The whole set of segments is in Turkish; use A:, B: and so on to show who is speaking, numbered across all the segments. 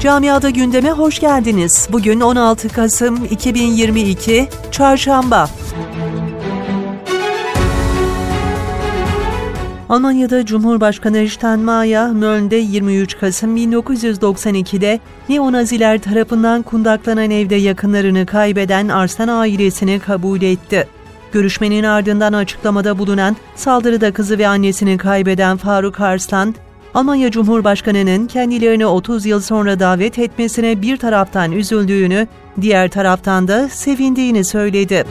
A: Camiada gündeme hoş geldiniz. Bugün 16 Kasım 2022 Çarşamba. Almanya'da Cumhurbaşkanı Steinmeier, Mölln'de 23 Kasım 1992'de Neonaziler tarafından kundaklanan evde yakınlarını kaybeden Arslan ailesini kabul etti. Görüşmenin ardından açıklamada bulunan saldırıda kızı ve annesini kaybeden Faruk Arslan, Almanya Cumhurbaşkanı'nın kendilerini 30 yıl sonra davet etmesine bir taraftan üzüldüğünü, diğer taraftan da sevindiğini söyledi.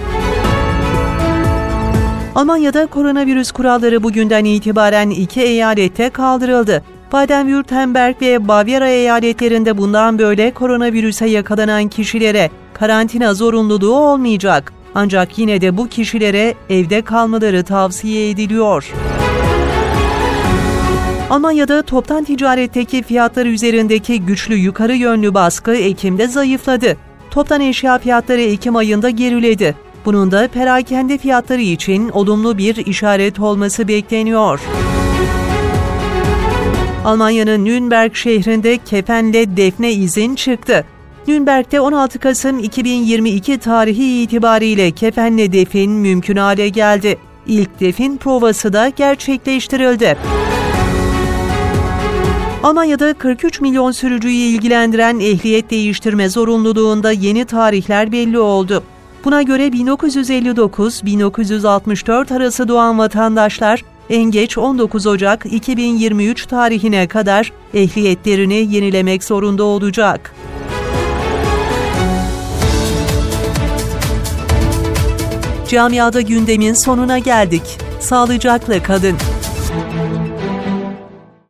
A: Almanya'da koronavirüs kuralları bugünden itibaren iki eyalette kaldırıldı. Baden-Württemberg ve Bavyera eyaletlerinde bundan böyle koronavirüse yakalanan kişilere karantina zorunluluğu olmayacak. Ancak yine de bu kişilere evde kalmaları tavsiye ediliyor. Almanya'da toptan ticaretteki fiyatlar üzerindeki güçlü yukarı yönlü baskı Ekim'de zayıfladı. Toptan eşya fiyatları Ekim ayında geriledi. Bunun da perakende fiyatları için olumlu bir işaret olması bekleniyor. Almanya'nın Nürnberg şehrinde kefenle defne izin çıktı. Nürnberg'de 16 Kasım 2022 tarihi itibariyle kefenle defin mümkün hale geldi. İlk defin provası da gerçekleştirildi. Almanya'da 43 milyon sürücüyü ilgilendiren ehliyet değiştirme zorunluluğunda yeni tarihler belli oldu. Buna göre 1959-1964 arası doğan vatandaşlar en geç 19 Ocak 2023 tarihine kadar ehliyetlerini yenilemek zorunda olacak. Camiada gündemin sonuna geldik. Sağlıcakla kalın.